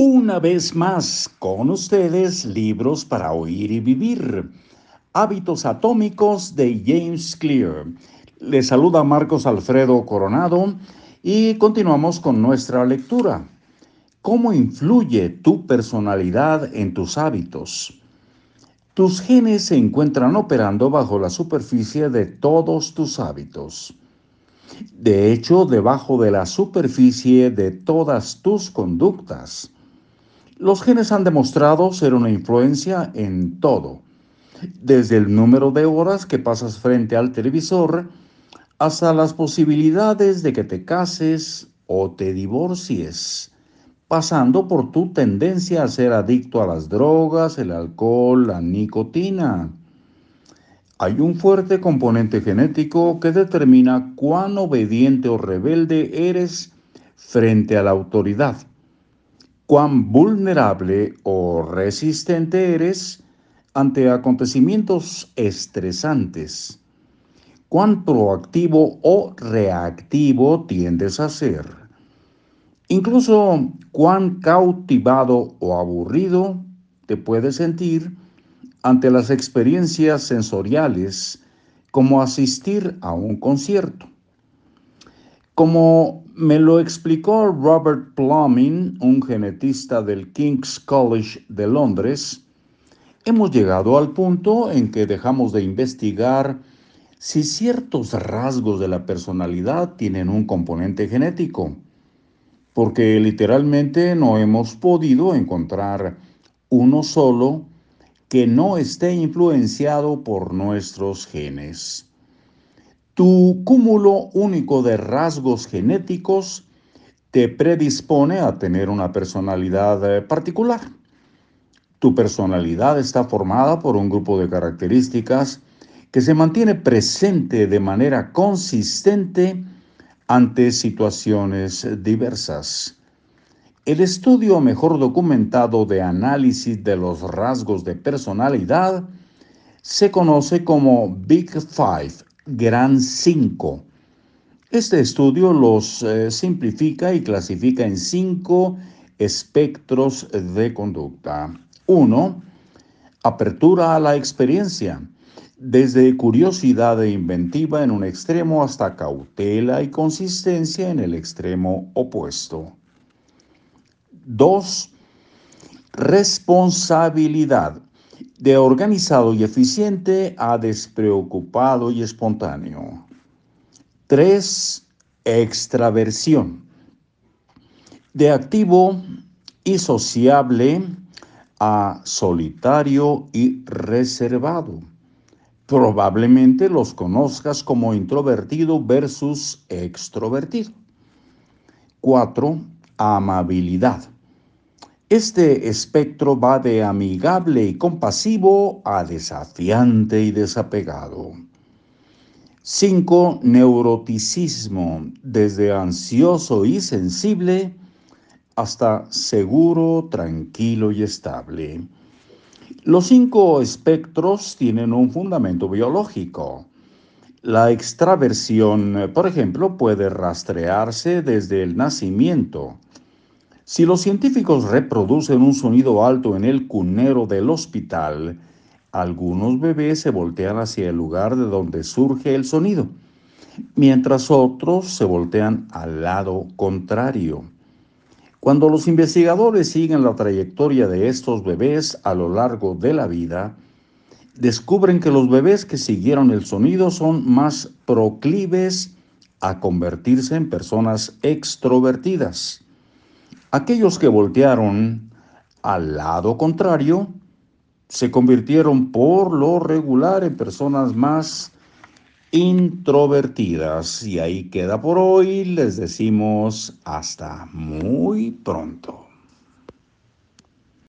Una vez más, con ustedes, libros para oír y vivir. Hábitos atómicos de James Clear. Les saluda Marcos Alfredo Coronado y continuamos con nuestra lectura. ¿Cómo influye tu personalidad en tus hábitos? Tus genes se encuentran operando bajo la superficie de todos tus hábitos. De hecho, debajo de la superficie de todas tus conductas. Los genes han demostrado ser una influencia en todo, desde el número de horas que pasas frente al televisor hasta las posibilidades de que te cases o te divorcies, pasando por tu tendencia a ser adicto a las drogas, el alcohol, la nicotina. Hay un fuerte componente genético que determina cuán obediente o rebelde eres frente a la autoridad cuán vulnerable o resistente eres ante acontecimientos estresantes, cuán proactivo o reactivo tiendes a ser, incluso cuán cautivado o aburrido te puedes sentir ante las experiencias sensoriales como asistir a un concierto. Como me lo explicó Robert Plumbing, un genetista del King's College de Londres, hemos llegado al punto en que dejamos de investigar si ciertos rasgos de la personalidad tienen un componente genético, porque literalmente no hemos podido encontrar uno solo que no esté influenciado por nuestros genes. Tu cúmulo único de rasgos genéticos te predispone a tener una personalidad eh, particular. Tu personalidad está formada por un grupo de características que se mantiene presente de manera consistente ante situaciones diversas. El estudio mejor documentado de análisis de los rasgos de personalidad se conoce como Big Five Gran 5. Este estudio los eh, simplifica y clasifica en cinco espectros de conducta. 1. Apertura a la experiencia, desde curiosidad e inventiva en un extremo hasta cautela y consistencia en el extremo opuesto. 2. Responsabilidad, de organizado y eficiente a despreocupado y espontáneo. 3. Extraversión. De activo y sociable a solitario y reservado. Probablemente los conozcas como introvertido versus extrovertido. 4. Amabilidad este espectro va de amigable y compasivo a desafiante y desapegado. 5. Neuroticismo, desde ansioso y sensible hasta seguro, tranquilo y estable. Los cinco espectros tienen un fundamento biológico. La extraversión, por ejemplo, puede rastrearse desde el nacimiento si los científicos reproducen un sonido alto en el cunero del hospital, algunos bebés se voltean hacia el lugar de donde surge el sonido, mientras otros se voltean al lado contrario. Cuando los investigadores siguen la trayectoria de estos bebés a lo largo de la vida, descubren que los bebés que siguieron el sonido son más proclives a convertirse en personas extrovertidas. Aquellos que voltearon al lado contrario se convirtieron por lo regular en personas más introvertidas. Y ahí queda por hoy. Les decimos hasta muy pronto.